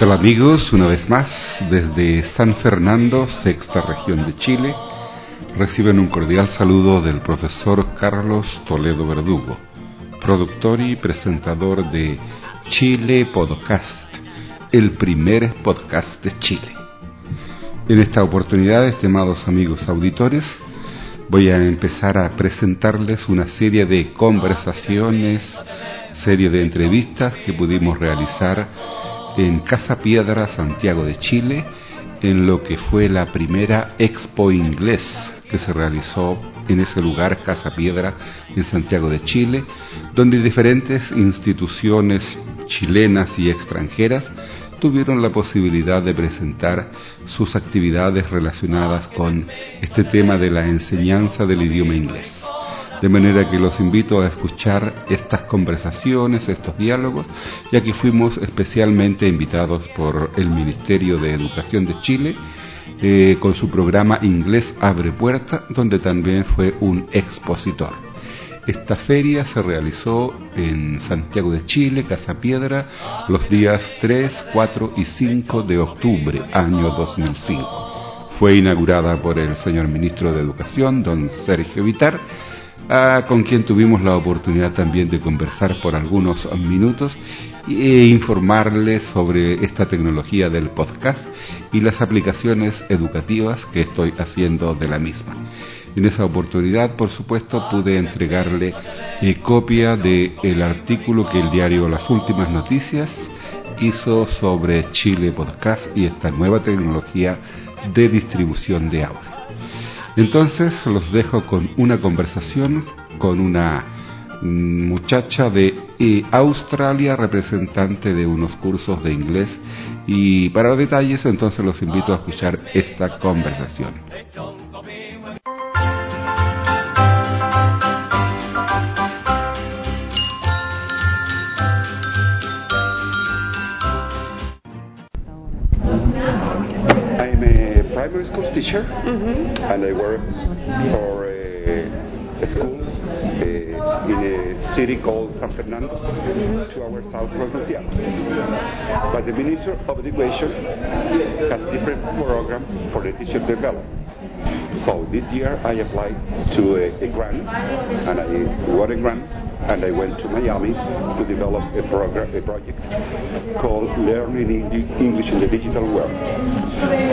tal amigos? Una vez más, desde San Fernando, sexta región de Chile, reciben un cordial saludo del profesor Carlos Toledo Verdugo, productor y presentador de Chile Podcast, el primer podcast de Chile. En esta oportunidad, estimados amigos auditores, voy a empezar a presentarles una serie de conversaciones, serie de entrevistas que pudimos realizar en Casa Piedra, Santiago de Chile, en lo que fue la primera Expo Inglés que se realizó en ese lugar, Casa Piedra, en Santiago de Chile, donde diferentes instituciones chilenas y extranjeras tuvieron la posibilidad de presentar sus actividades relacionadas con este tema de la enseñanza del idioma inglés. De manera que los invito a escuchar estas conversaciones, estos diálogos, ya que fuimos especialmente invitados por el Ministerio de Educación de Chile eh, con su programa Inglés Abre Puerta, donde también fue un expositor. Esta feria se realizó en Santiago de Chile, Casa Piedra, los días 3, 4 y 5 de octubre, año 2005. Fue inaugurada por el señor ministro de Educación, don Sergio Vitar, ah, con quien tuvimos la oportunidad también de conversar por algunos minutos e informarles sobre esta tecnología del podcast y las aplicaciones educativas que estoy haciendo de la misma. En esa oportunidad, por supuesto, pude entregarle eh, copia del el artículo que el diario Las Últimas Noticias hizo sobre Chile Podcast y esta nueva tecnología de distribución de audio. Entonces los dejo con una conversación con una muchacha de eh, Australia, representante de unos cursos de inglés. Y para los detalles, entonces los invito a escuchar esta conversación. Primary school teacher, and I work for a, a school uh, in a city called San Fernando, two hours south from Santiago. But the Minister of Education has different program for the teacher development. So this year I applied to a, a grant, and I got a grant, and I went to Miami to develop a program, a project called Learning English in the Digital World.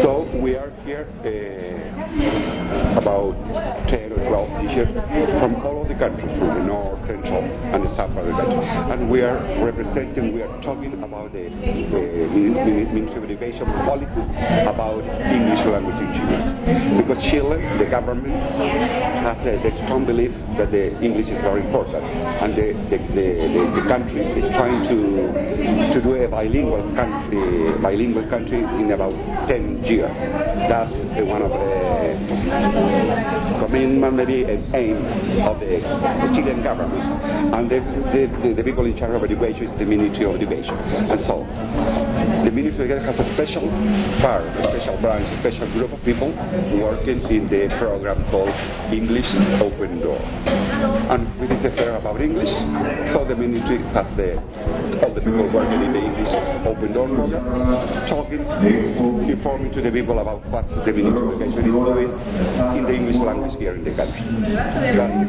So we are here uh, about 10 or 12 teachers from all over the country, from the north, central, and the south of the country. And we are representing, we are talking about the uh, Ministry of Education policies about English language in Chile. Because Chile, the government, has a, the strong belief that the English is very important. And the, the, the, the, the country is trying to, to do a bilingual country, bilingual country in about 10 years. That's one of the commitment, maybe an aim of the, Chilean government. And the, the, the, the people in charge of education is the Ministry of Education. And so, the Ministry of Education has a special part, a special branch, a special group of people working in the program called English Open Door. And it is a fair about English, so the Ministry has the all the people working in the English Open Door talking, informing to the people about what the Ministry of Education is doing in the English language here in the country.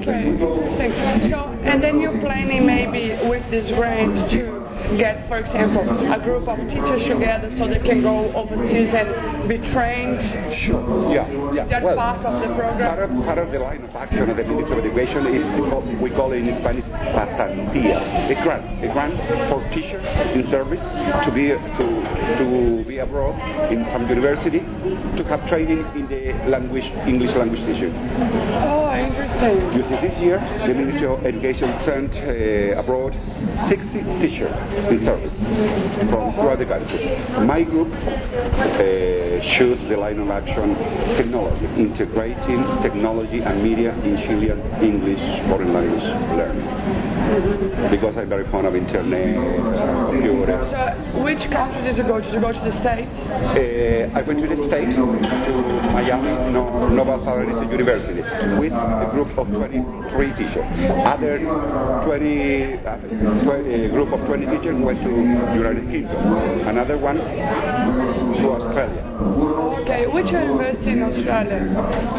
Okay. So, and then you're planning maybe with this grant to get, for example, a group of teachers together so they can go overseas and be trained. Sure. Yeah. Yeah. Is that well, part of the program? Part of, part of the line of action of the Ministry of Education is what we call it in Spanish pasantía, a grant, a grant for teachers in service to be to to be abroad in some university to have training in the language English language teaching. Oh, interesting. You see, this year the Ministry of Education sent uh, abroad 60 teachers in service from throughout the country. My group uh, choose the line of action technology, integrating technology and media in Chilean English foreign language learning. Because I'm very fond of internet, uh, computer. So, which country did you go to? Did you go to the States? Uh, I went to the States, to Miami, no, Nova Southern University, with a group of 23 teachers. Other 20, uh, 20 a group of 20 teachers went to United Kingdom. Another one to Australia. Okay, which university in Australia?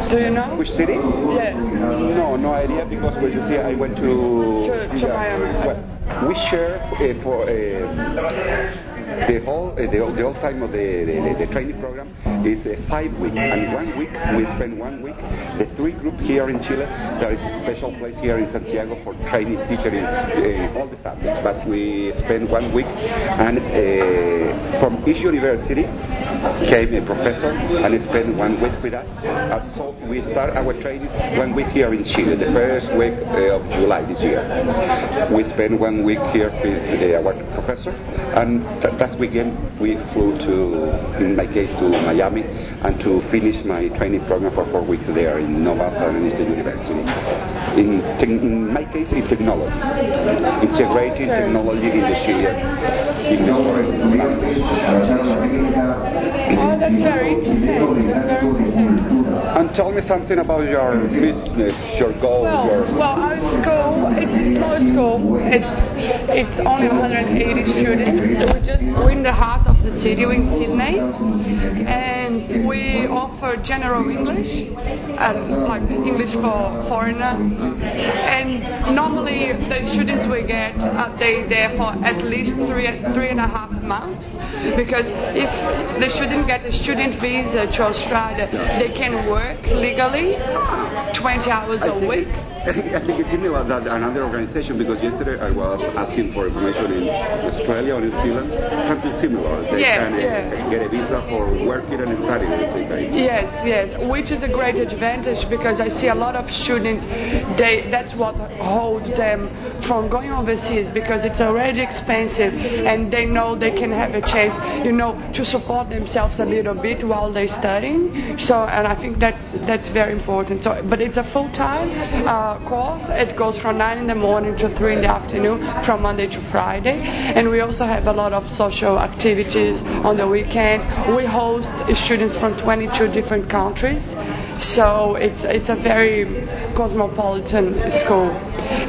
Do you know? Which city? Yeah. No, no idea because when you see, I went to To- to Miami. Well, we share uh, for uh, the whole uh, the, the whole time of the, the, the training program is uh, five weeks, and one week we spend one week. The three group here in Chile, there is a special place here in Santiago for training teacher in uh, all the subjects, but we spend one week, and uh, from each university came a professor and spent one week with us. And so we start our training one week here in Chile, the first week uh, of July this year. We spent one week here with uh, our professor, and th- that weekend we flew to, in my case, to Miami, and to finish my training program for four weeks there in Nova Southeastern University. In, te- in my case, in technology, integrating technology in the Chilean English foreign language. Oh, that's very interesting. That's very interesting. And tell me something about your business, your goals, Well, your. well, our school, it's a small school. It's it's only 180 students. We're just we're in the heart of the city, we're in Sydney, and we offer general English, and like English for foreigners. And normally the students we get, uh, they there for at least three three and a half months, because if they shouldn't get a student visa to Australia, they can work legally 20 hours a week. I think, I think it's similar that another organization because yesterday I was asking for information in Australia or New Zealand, something similar. They Yeah, can uh, yeah. get a visa for working and studying at the same time. Yes, yes, which is a great advantage because I see a lot of students. They that's what holds them from going overseas because it's already expensive, and they know they can have a chance, you know, to support themselves a little bit while they're studying. So, and I think that's that's very important. So, but it's a full time uh, course. It goes from nine in the morning to three in the afternoon, from Monday to Friday, and we also have a lot of social activities on the weekend. We host students from 22 different countries, so it's it's a very cosmopolitan school.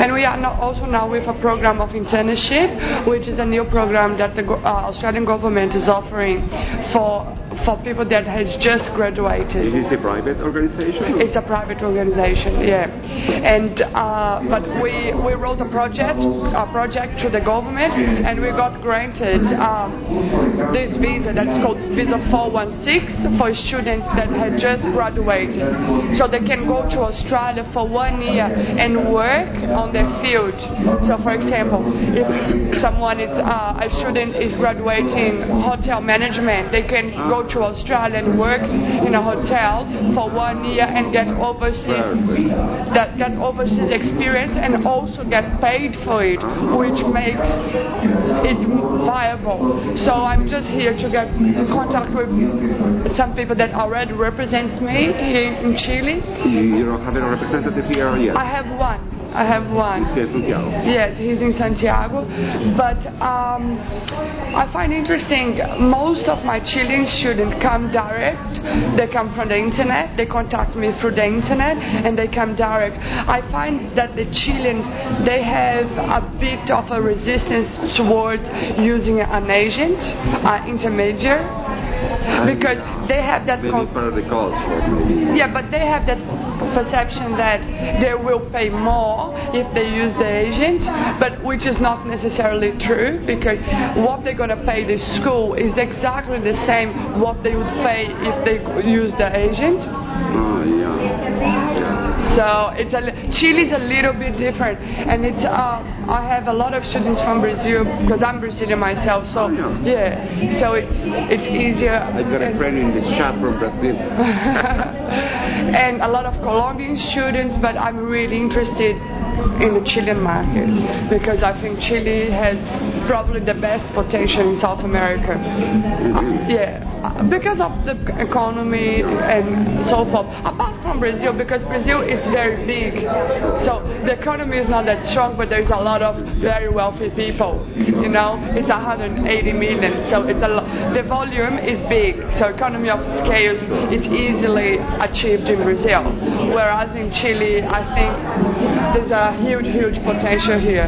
And we are also now with a program of internship, which is a new program that the uh, Australian government is offering for for people that has just graduated. Is this a private organization? It's a private organization, yeah. And uh, but we we wrote a project a project to the government, and we got granted um, this visa that's called Visa 416 for students that had just graduated, so they can go to Australia for one year and work on their field. So, for example, if someone is uh, a student is graduating hotel management, they can go to Australia and work in a hotel for one year and get overseas that get overseas experience and also get paid for it, which makes it viable. So I'm just here to get in contact with some people that already represents me here in Chile. You you don't have a representative here yet. I have one. I have one. Here in Santiago. Yes, he's in Santiago. But um, I find interesting, most of my children shouldn't come direct. They come from the internet. They contact me through the internet and they come direct. I find that the Chileans, they have a bit of a resistance towards using an agent, an intermediary, because they have that Maybe part of the culture. Maybe. yeah, but they have that perception that they will pay more if they use the agent, but which is not necessarily true because what they're going to pay the school is exactly the same what they would pay if they use the agent. So it's a Chile is a little bit different, and it's uh, I have a lot of students from Brazil because I'm Brazilian myself. So Oh, yeah. yeah, so it's it's easier. I've got a friend in the chat from Brazil. and a lot of Colombian students, but I'm really interested in the Chilean market because I think Chile has probably the best potential in South America. Yeah, because of the economy and so forth. Apart from Brazil, because Brazil is very big, so the economy is not that strong, but there's a lot of very wealthy people. You know, it's 180 million, so it's a lot. the volume is big, so economy of scales it's easily achieved in Brazil. Whereas in Chile, I think there's a huge, huge potential here.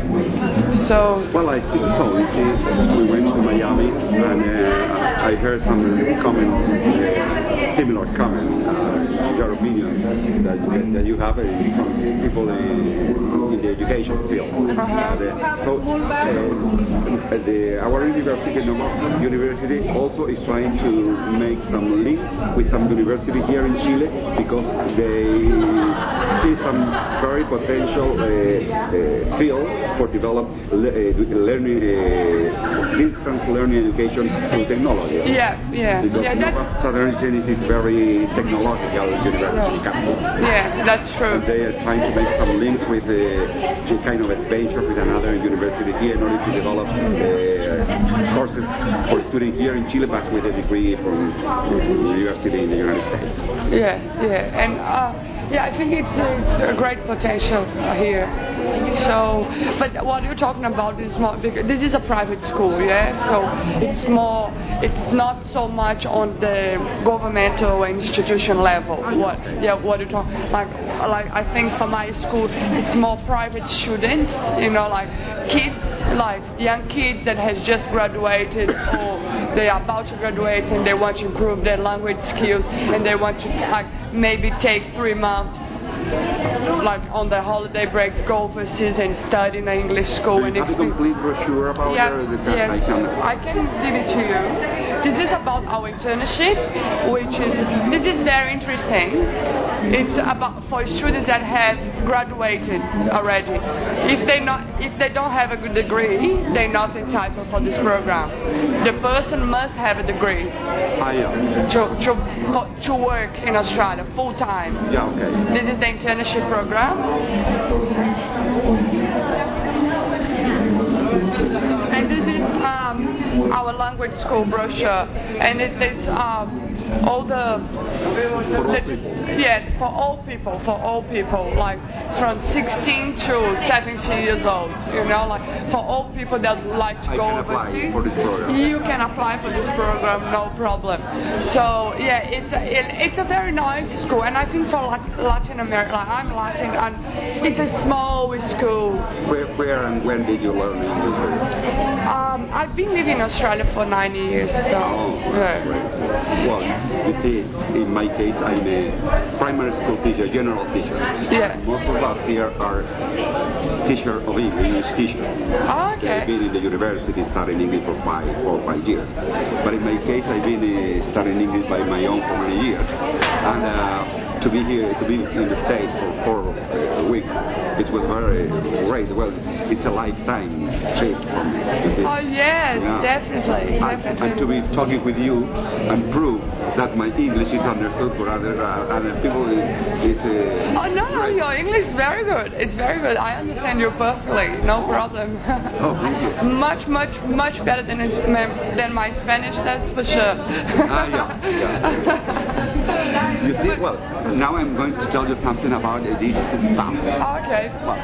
So Well, I think so. You see, we went to Miami and uh, I heard some comments, uh, similar comments, uh, your opinion that, that, that you have uh, from people in, in the education field. Uh, the- so, uh, the, our university, University, also is trying to make some link with some university here in Chile because they see some very potential uh, uh, field for develop uh, learning, uh, distance learning education through technology. yeah, yeah, Because yeah, that's Southern is very technological university campus. yeah, that's true. And they are trying to make some links with uh, kind of adventure with another university here in order to develop uh, courses for students here in Chile, but with a degree from university in the United States. Yeah, yeah, and uh, yeah, I think it's it's a great potential here. So, but what you're talking about is more this is a private school, yeah. So it's more, it's not so much on the governmental institution level. What, yeah, what you talk like, like I think for my school, it's more private students, you know, like kids, like young kids that has just graduated or they are about to graduate and they want to improve their language skills and they want to like maybe take three months like on their holiday breaks go overseas and study in an English school Do and have a complete brochure about yeah, the, the yes. I can I can give it to you. This is about our internship, which is this is very interesting. It's about for students that have graduated already. If they not if they don't have a good degree, they're not entitled for this program. The person must have a degree Ah, yeah. to to to work in Australia full time. Yeah, okay. This is the internship program. And this is um, our language school brochure, and it is um, all the, the yeah for all people, for all people, like from 16 to 70 years old. You know, like for all people that like to I go overseas. for this program. You can apply for this program, no problem. So yeah, it's a, it, it's a very nice school, and I think for Lat- Latin America, like I'm Latin, and it's a small school. Where, where and when did you learn English? Um, I've been living in Australia for nine years, so Oh, yeah. Well, you see, in my case, I'm a primary school teacher, general teacher. Yeah. Most of us here are teacher of English, English teacher. Oh, okay. been in the university studying English for five, four or five years. But in my case, I've been uh, studying English by my own for many years. And uh, to be here, to be in the States for four uh, weeks, it was very great. Well, it's a lifetime trip for me. Oh yes, Yeah. definitely, And, and to be talking with you and prove that my English is understood for other uh, other people is, is uh, Oh no, no, your English is very good. It's very good. I understand you perfectly, no problem. Oh, thank you. much, much, much better than than my Spanish. That's for sure. Ah, yeah, yeah. You see, well, now I'm going to tell you something about uh, this stuff. okay. Uh,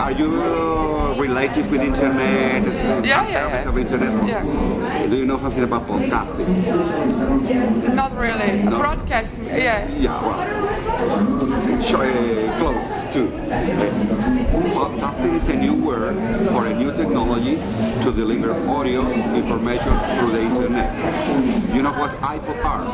are you related with internet? Yeah, yeah, yeah. Of internet? Yeah. Do you know something about podcasting? Not really. No. Broadcasting, yeah. Yeah, well, show, uh, close to. Uh, podcasting is a new word or a new technology to deliver audio information through the internet. You know what iPod are?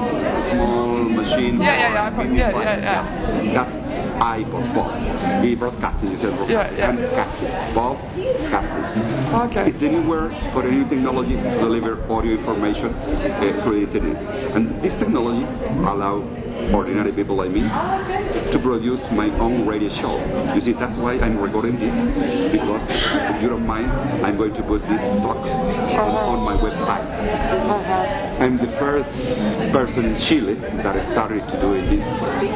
Small machine. Yeah, yeah, yeah, iPod. media Yeah, yeah, yeah. That's iPod. Pod. The broadcasting, you said broadcasting. Yeah, yeah. And casting. Podcasting. Okay. It's word for a new technology to deliver audio information uh, through the internet. And this technology allow ordinary people like me to produce my own radio show. You see, that's why I'm recording this, because if you don't mind, I'm going to put this talk on, on my website. Uh-huh. I'm the first person in Chile that started to do this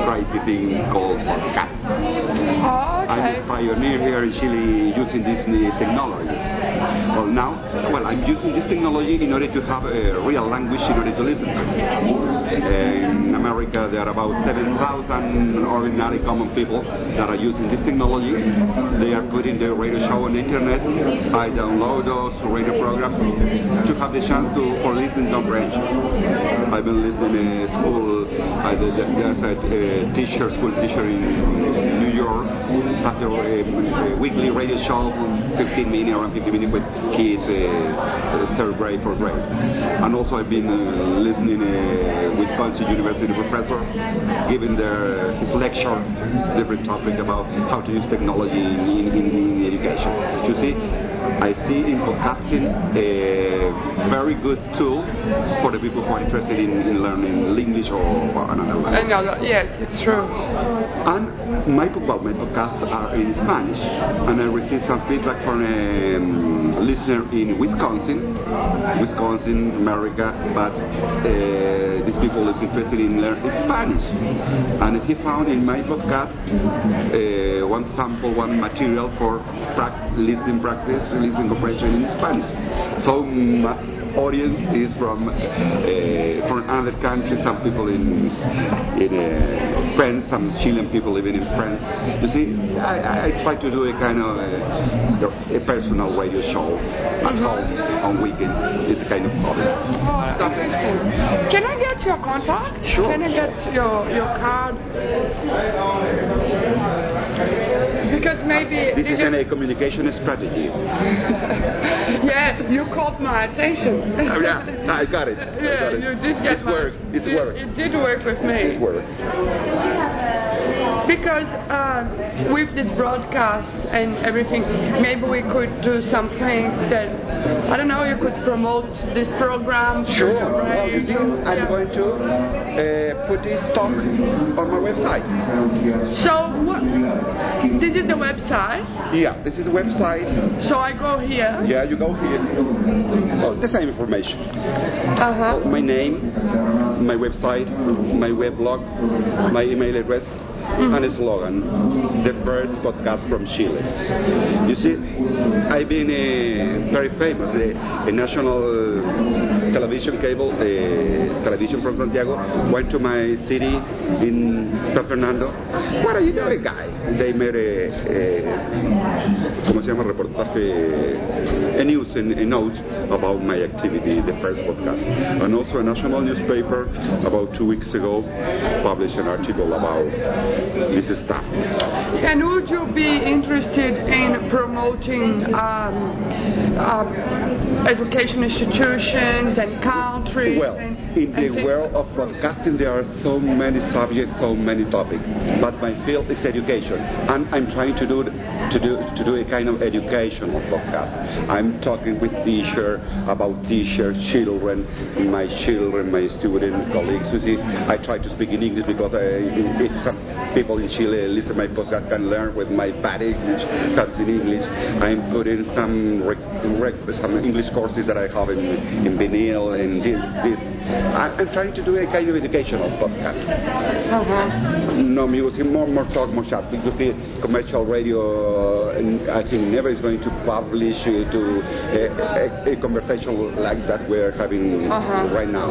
crazy thing called podcast. Oh, I'm a pioneer here in Chile using this new technology. Well, now, well, I'm using this technology in order to have a real language in order to listen to. In America, there are about 7,000 ordinary common people that are using this technology. They are putting their radio show on the internet. I download those radio programs to have the chance to for listening comprehension. I've been listening in school. I, there's a uh, teacher, school teacher in New York, has a, a, a weekly radio show, 15 minutes, around 15 minutes with kids, uh, third grade, fourth grade. And also I've been uh, listening uh, Wisconsin University professor giving their, his lecture, different topic about how to use technology in, in, in education. You see, I see in podcasting a very good tool for the people who are interested in, in learning English or, or another language. Another, yes, it's true. And my, well, my podcasts are in Spanish, and I received some feedback from a um, listener in Wisconsin, Wisconsin, America, but uh, these people is interested in learning Spanish, and he found in my podcast uh, one sample, one material for pra- listening practice, listening comprehension in Spanish. So my audience is from uh, from another country. Some people in in uh, France, some Chilean people living in France. You see, I, I try to do a kind of a, a personal radio show at home on weekends. It's a kind of hobby. Oh, that's interesting. Can I get your contact? Sure, Can I get your your card? Maybe This is an, a communication strategy. yeah, you caught my attention. Oh, yeah, I got it. I Yeah, got it. you did get It's my, work. It's it, work. It did work with me. It's work. Because uh, with this broadcast and everything, maybe we could do something that I don't know. You could promote this program. Sure. Well, you. I'm Yeah. going to uh, put this talk on my website. So what? This is the website. Yeah, this is the website. So I go here. Yeah, you go here. Oh, the same information. Uh huh. My name, my website, my weblog, my email address, and a slogan. The first podcast from Chile. You see, I've been uh, very famous. A, a national television cable, uh, television from Santiago, went to my city in San Fernando. What are you doing, guy? They made a, a ¿cómo se llama? Reportaje, a news, a, a note about my activity, the first podcast. And also a national newspaper about two weeks ago published an article about this stuff. And would you be interested in promoting um, uh, education institutions and countries? Well, and, in the and world of broadcasting, there are so many subjects, so many topics. But my field is education, and I'm trying to do to do to do a kind of educational podcast. I'm talking with teachers about teachers, children, my children, my student colleagues. You see, I try to speak in English because I, if some people in Chile listen my podcast can learn with my bad English, something in English. I'm putting some some English courses that I have in, in vinyl and this this. I- I'm trying to do a kind of educational podcast. Uh-huh. No music, more more talk, more chat. Because the commercial radio, uh, I think, never is going to publish uh, to a, a, a conversation like that we're having Uh-huh. right now.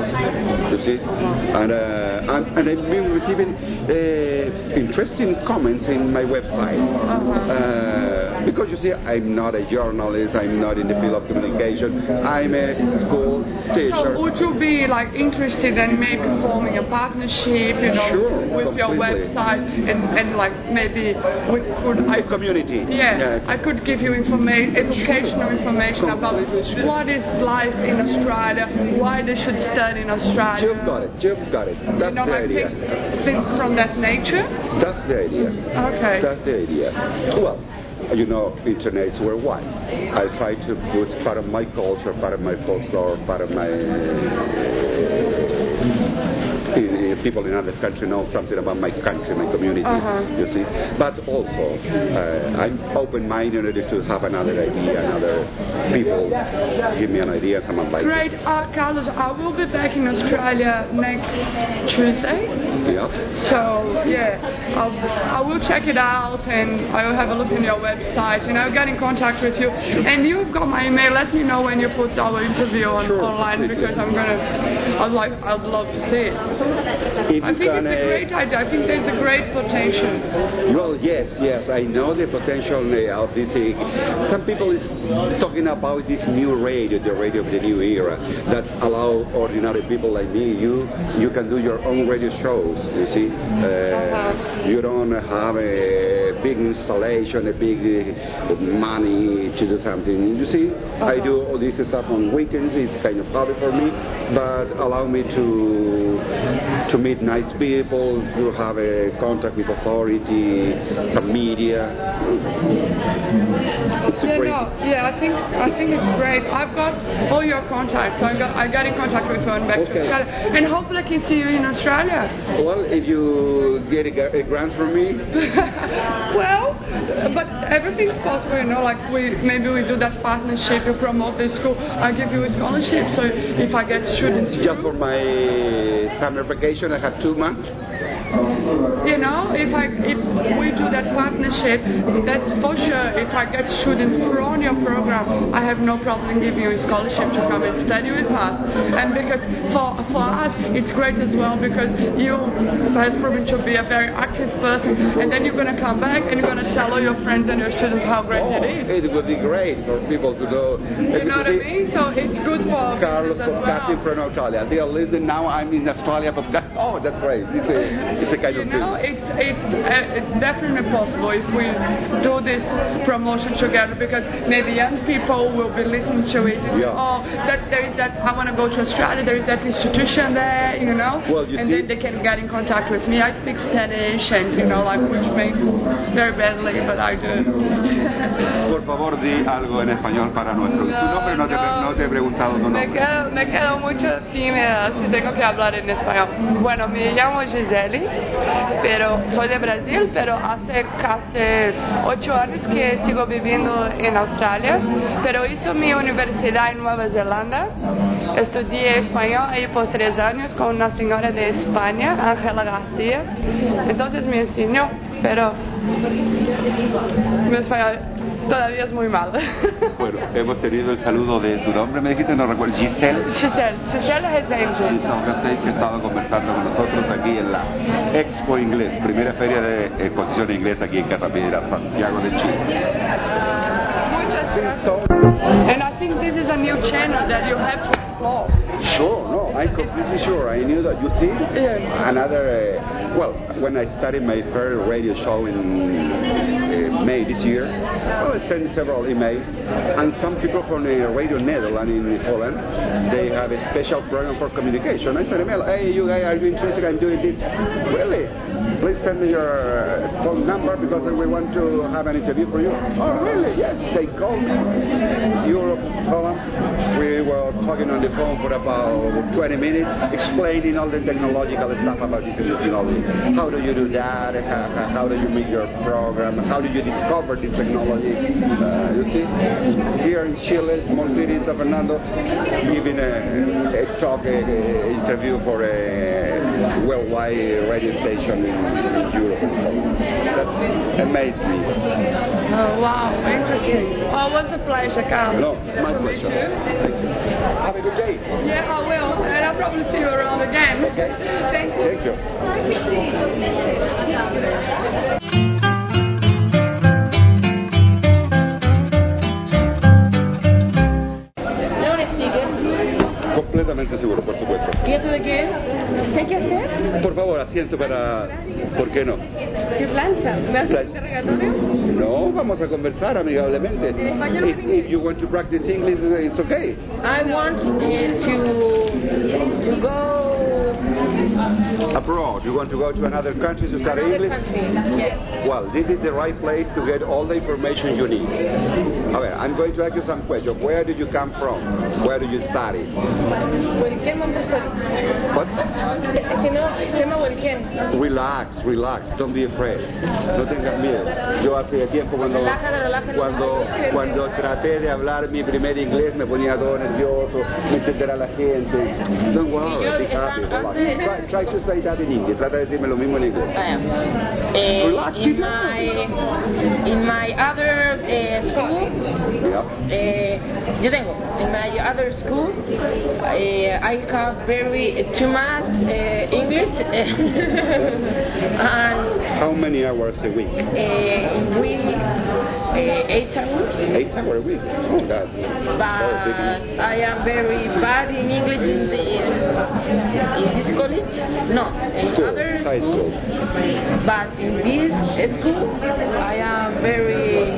You see, and uh, and, and I've been receiving uh, interesting comments in my website. Uh, because you see, I'm not a journalist. I'm not in the field of communication. I'm a school teacher. So would you be like interested in maybe forming a partnership, you know, Sure, with your website and, and like maybe we could I community. yeah, I could give you information, educational information about Completely sure. what is life in Australia, why they should study in Australia. You've got it. You've got it. That's you know, the like idea. things, things from that nature. That's the idea. Okay. That's the idea. Well, you know, internet's worldwide. I try to put part of my culture, part of my folklore, part of my people in other countries know something about my country, my community. Uh-huh. You see, but also uh, I'm open-minded to have another idea, another people give me an idea, someone like Great. Uh, Carlos, I will be back in Australia next Tuesday. Yeah. So yeah, I'll, I will check it out and I will have a look on your website and I'll get in contact with you. And you've got my email. Let me know when you put our interview on Sure, online because I'm gonna. I'd like. I'd love to see it. If I you think can, it's a uh, great idea. I think there's a great potential. Well, yes, yes, I know the potential uh, of this. Uh, some people is talking about this new radio, the radio of the new era, that allow ordinary people like me, you, you can do your own radio shows. You see, uh, you don't have a big installation, a big uh, money to do something. You see, I do all this stuff on weekends. It's kind of hobby for me, but allow me to to meet nice people, to have a contact with authority, some media. It's Yeah, great. no, yeah, I think I think it's great. I've got all your contacts. I got I got in contact with you and back to Australia, and hopefully I can see you in Australia. Well, if you get a, a grant from me, well, but everything's possible, you know. Like we maybe we do that partnership. You promote the school, I give you a scholarship. So if I get students, just for my summer vacation, I have two months. You know, if I if we do that partnership, that's for sure. If I get students on your program, I have no problem giving you a scholarship to come and study with us. And because for for us, it's great as well because you have proven to be a very active person, and then you're gonna come back and you're gonna tell all your friends and your students how great Oh, it is. it would be great for people to know. You know what I mean? So it's good for Carlos as well. from Australia. They are listening now. I'm in Australia podcast. Oh, that's great. It's a, kind You of know, thing. it's it's uh, it's definitely possible if we do this promotion together because maybe young people will be listening to it. and say, Yeah. Oh, that there is that I want to go to Australia. There is that institution there, you know. Well, you and see- then they can get in contact with me. I speak Spanish, and you know, like which makes very badly, but I do. Por favor, di algo en español para nuestro. tu nombre no, te, no. no te he preguntado tu Me quedo, me quedo mucho tímida si tengo que hablar en español. Bueno, me llamo Gisele, pero soy de Brasil, pero hace casi ocho años que sigo viviendo en Australia, pero hice mi universidad en Nueva Zelanda. Estudié español ahí por tres años con una señora de España, Ángela García. Entonces me enseñó, pero mi español todavía es muy mal. Bueno, hemos tenido el saludo de tu nombre, me dijiste, no recuerdo, Giselle. Giselle, Giselle Rezende. Giselle Gacey, que estaba conversando con nosotros aquí en la Expo Inglés, primera feria de exposición inglesa aquí en Cartagena, Santiago de Chile. Muchas gracias. And I think this is a new channel that you have to explore. Sure, no, I'm completely sure. I knew that. You see, Yeah. another. Uh, well, when I started my first radio show in uh, May this year, well, I sent several emails, and some people from the Radio Netherlands in Holland, they have a special program for communication. I sent an email, hey, you guys, are you interested in doing this? Really? Please send me your uh, phone number because we want to have an interview for you. Oh, really? Yes. They called me. Europe, Holland. We were talking on the phone for about 20 minutes, explaining all the technological stuff about this new technology. How do you do that? How, do you make your program? How do you discover this technology? Uh, you see, here in Chile, small city San Fernando, giving a, a talk, a, a interview for a worldwide radio station in, in Europe. That's amazed me. Oh, wow, interesting. Oh, was a pleasure, Carl. No, my pleasure. you. Thank you. Have a good day. Yeah, I will. And I'll probably see you around again. Okay. Thank you. Thank you. ¿No Completamente seguro, por supuesto. ¿Y esto de qué es? ¿Qué hay que hacer? Por favor, asiento para... ¿Por qué no? ¿Qué plancha? ¿Me haces interrogatorio? No, vamos a conversar amigablemente. ¿En español If, if you want to practice English, it's okay. I want uh, to to go Abroad, you want to go to another country to study Another English? country, yes. Well, this is the right place to get all the information you need. A ver, I'm going to ask you some questions. Where did you come from? Where do you study? Montessori. What? Es que no, se llama Huelquén. Relax, relax, don't be afraid. No tengas miedo. Yo hace tiempo cuando, cuando, cuando traté de hablar mi primer inglés me ponía todo nervioso, me entenderá la gente. Don't worry, be happy, relax. Try, try to say that in English. Trata de decirme lo mismo en inglés. Eh, Relax, in my in my other eh, school, Yeah. eh, yo tengo in my other school, eh, I have very too much eh, English, and How many hours a week? eh, we eh, eight hours. Eight hours a week. Oh, that's But. I am very bad in English in, the, in this college. No, in School, other high school. But in this school, I am very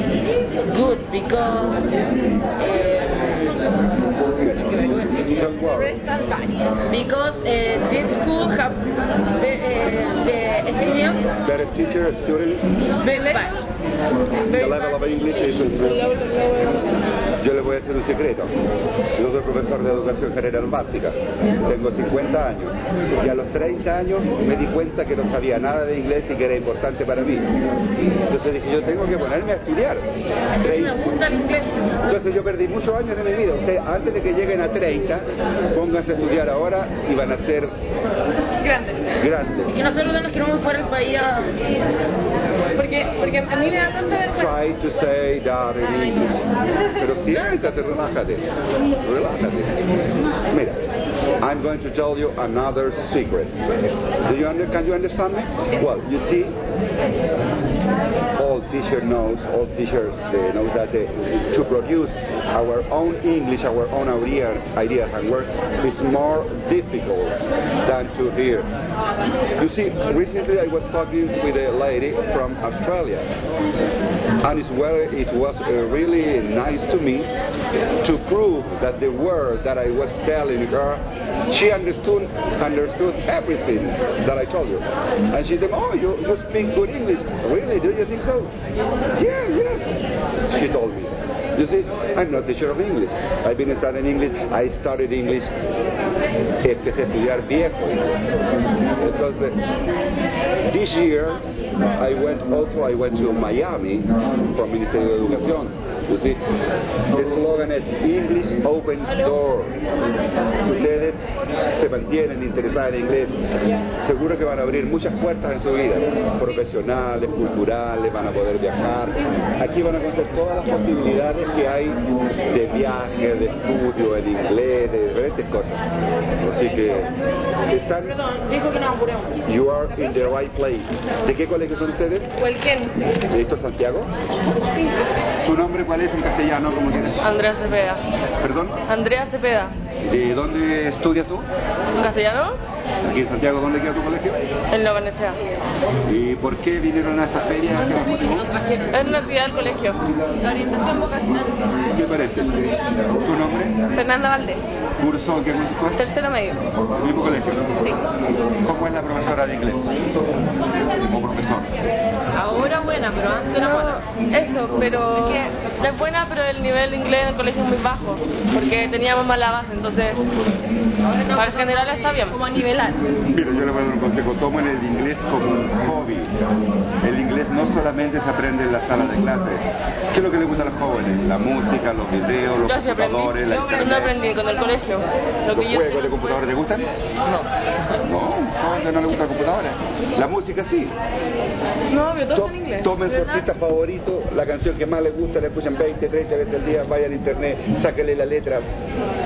good because um, because uh, this school have the, uh, the students Better teacher, student, very bad. the level of English is Yo le voy a decir un secreto. Yo soy profesor de educación general básica. Tengo 50 años. Y a los 30 años me di cuenta que no sabía nada de inglés y que era importante para mí. Entonces dije, yo tengo que ponerme a estudiar. Entonces yo perdí muchos años de mi vida. Usted, antes de que lleguen a 30, pónganse a estudiar ahora y van a ser Grandes. grandes. Y que nosotros nos queremos fuera del país a... Porque, porque a mí me da tanta vergüenza. Try to say that in English. Pero siéntate, relájate. Relájate. Mira, I'm going to tell you another secret. Do you under, can you understand me? Well, you see, teacher knows, all teachers uh, that uh, to produce our own English, our own idea, ideas and words is more difficult than to hear. You see, recently I was talking with a lady from Australia, and it's where it was uh, really nice to me to prove that the word that I was telling her, she understood understood everything that I told you. And she said, "Oh, you, you speak good English. Really? Do you think so?" Yeah, yes. She told me. You see, I'm not teacher of English. I've been studying English. I started English. Empecé a estudiar viejo. Entonces, uh, this year I went also I went to Miami for Ministerio de Educación. You see, the slogan is English opens door. Si ustedes se mantienen interesados en inglés, seguro que van a abrir muchas puertas en su vida, profesionales, culturales, van a poder viajar. Aquí van a conocer todas las posibilidades que hay de viaje, de estudio, en inglés, de diferentes cosas. Así que están, Perdón, dijo que apuremos. you are in the right place. ¿De qué colegio son ustedes? Huelquén. ¿De Héctor Santiago? ¿Su nombre cuál es en castellano? ¿Cómo tienes? Andrea Cepeda. ¿Perdón? Andrea Cepeda. ¿De dónde estudias tú? ¿En castellano? Aquí en Santiago, ¿dónde queda tu colegio? En la Venecia. ¿Y por qué vinieron a esta feria? ¿Qué los motivó? Es una actividad del colegio. Orientación vocacional. ¿Qué parece? ¿Tu nombre? Fernanda Valdés. ¿Curso qué curso? Tercero medio. ¿El mismo colegio? Sí. ¿Cómo es la profesora de inglés? ¿O profesor? Ahora buena, pero antes no buena. Eso, pero. Es buena, pero el nivel de inglés en el colegio es muy bajo. Porque teníamos mala base, entonces. Para general está bien. Como a nivelar. Mira, yo le voy a dar un consejo. Tomen el inglés como un hobby. El inglés no solamente se aprende en la sala de clases. ¿Qué es lo que le gusta a los jóvenes? La música, los videos, los Yo computadores, la Yo internet. no aprendí con el colegio. Lo que ¿Los yo juegos de computadores te gustan? No. No, ¿cómo no le gusta la computadora? La música sí. No, obvio, todo en inglés. Tomen su artista favorito, la canción que más les gusta, la escuchan 20, 30 veces al día, vayan a internet, sáquenle la letra,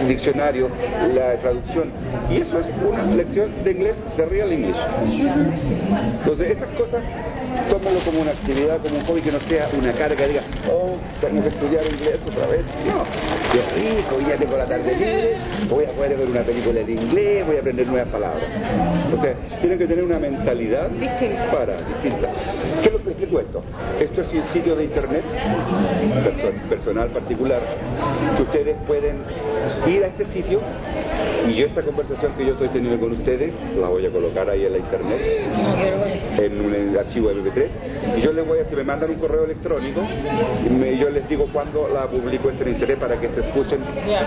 el la traducción. Y eso es una lección de inglés, de real English. Entonces, esas cosas, tómenlo como una actividad, como un hobby que no sea una carga, diga, oh, tengo que estudiar inglés otra vez. No, qué rico, ya tengo la tarde libre, voy a poder ver una película en inglés, voy a aprender nuevas palabras. O sea, tienen que tener una mentalidad Distinta. para, distinta. ¿Qué es lo que explico esto? Esto es un sitio de internet perso- personal particular que ustedes pueden ir a este sitio y yo esta conversación que yo estoy teniendo con ustedes la voy a colocar ahí en la internet en un archivo MP3 y yo les voy a, si me mandan un correo electrónico, y me- yo les digo cuándo la publico en internet para que se escuchen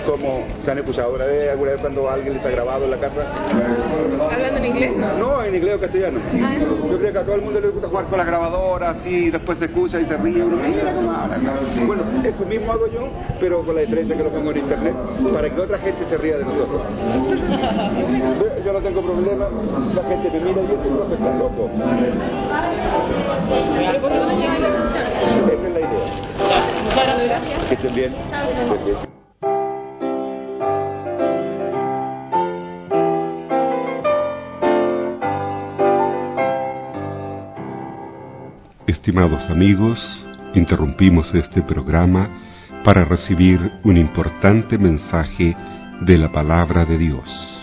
como se han escuchado alguna vez, alguna vez cuando alguien les ha grabado en la casa. ¿Hablando en inglés? No. No, en inglés o castellano. Yo creo que a todo el mundo le gusta jugar con las grabadoras así, y después se escucha y se ríe uno. Bueno, eso mismo hago yo, pero con la diferencia que lo pongo en internet para que otra gente se ría de nosotros. Yo no tengo problema, la gente me mira y este profe está loco. Estimados amigos, interrumpimos este programa para recibir un importante mensaje de la palabra de Dios.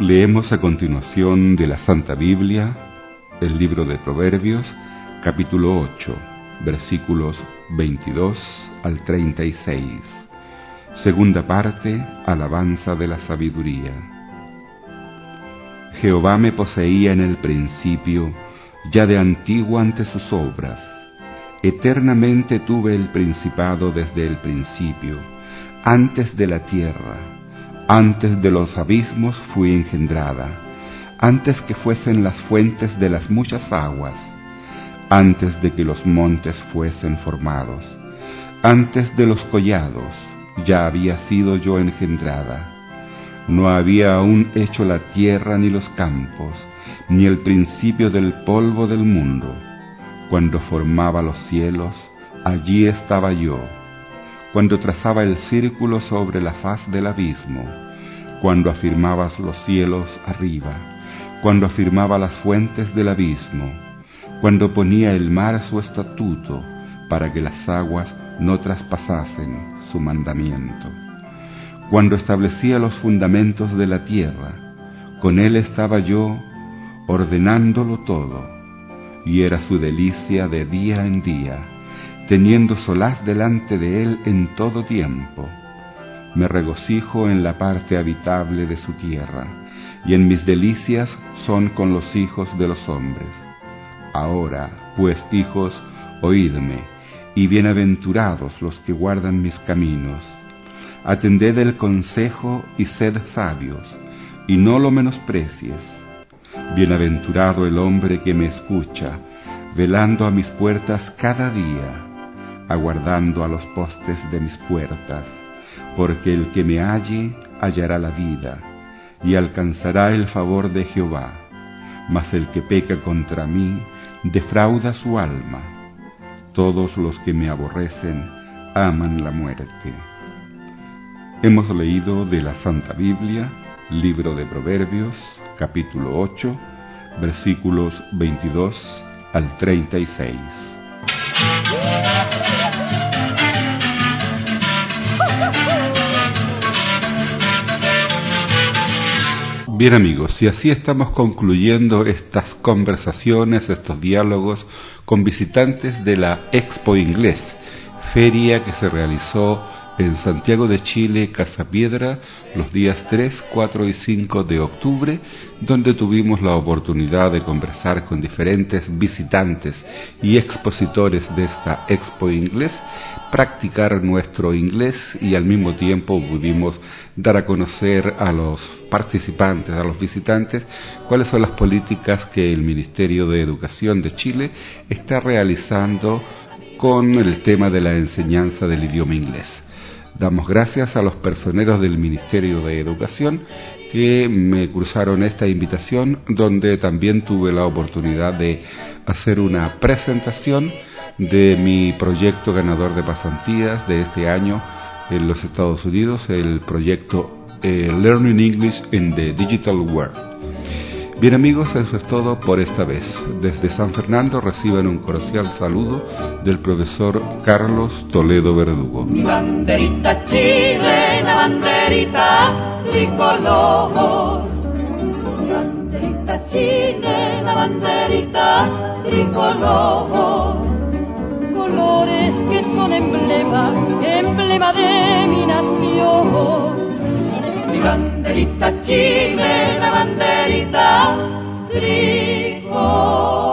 Leemos a continuación de la Santa Biblia el libro de Proverbios, capítulo 8, versículos 22 al 36. Segunda parte, alabanza de la sabiduría. Jehová me poseía en el principio, ya de antiguo ante sus obras. Eternamente tuve el principado desde el principio, antes de la tierra, antes de los abismos fui engendrada, antes que fuesen las fuentes de las muchas aguas, antes de que los montes fuesen formados, antes de los collados, ya había sido yo engendrada. No había aún hecho la tierra ni los campos, ni el principio del polvo del mundo. Cuando formaba los cielos, allí estaba yo. Cuando trazaba el círculo sobre la faz del abismo, cuando afirmabas los cielos arriba, cuando afirmaba las fuentes del abismo, cuando ponía el mar su estatuto para que las aguas no traspasasen su mandamiento cuando establecía los fundamentos de la tierra, con él estaba yo ordenándolo todo, y era su delicia de día en día, teniendo solaz delante de él en todo tiempo. Me regocijo en la parte habitable de su tierra, y en mis delicias son con los hijos de los hombres. Ahora, pues, hijos, oídme, y bienaventurados los que guardan mis caminos atended el consejo y sed sabios, y no lo menosprecies. Bienaventurado el hombre que me escucha, velando a mis puertas cada día, aguardando a los postes de mis puertas, porque el que me halle hallará la vida, y alcanzará el favor de Jehová, mas el que peca contra mí defrauda su alma. Todos los que me aborrecen aman la muerte. Hemos leído de la Santa Biblia, libro de Proverbios, capítulo 8, versículos 22 al 36. Bien amigos, y así estamos concluyendo estas conversaciones, estos diálogos con visitantes de la Expo Inglés, feria que se realizó en Santiago de Chile, Casa Piedra, los días 3, 4 y 5 de octubre, donde tuvimos la oportunidad de conversar con diferentes visitantes y expositores de esta Expo Inglés, practicar nuestro inglés y al mismo tiempo pudimos dar a conocer a los participantes, a los visitantes, cuáles son las políticas que el Ministerio de Educación de Chile está realizando con el tema de la enseñanza del idioma inglés. Damos gracias a los personeros del Ministerio de Educación que me cruzaron esta invitación donde también tuve la oportunidad de hacer una presentación de mi proyecto ganador de pasantías de este año en los Estados Unidos, el proyecto eh, Learning English in the Digital World. Bien amigos, eso es todo por esta vez. Desde San Fernando reciban un cordial saludo del profesor Carlos Toledo Verdugo. Mi banderita chilena, banderita tricolor. Mi banderita chilena, banderita tricolor. Colores que son emblema, emblema de mi nación mi banderita chilena, banderita tricolor.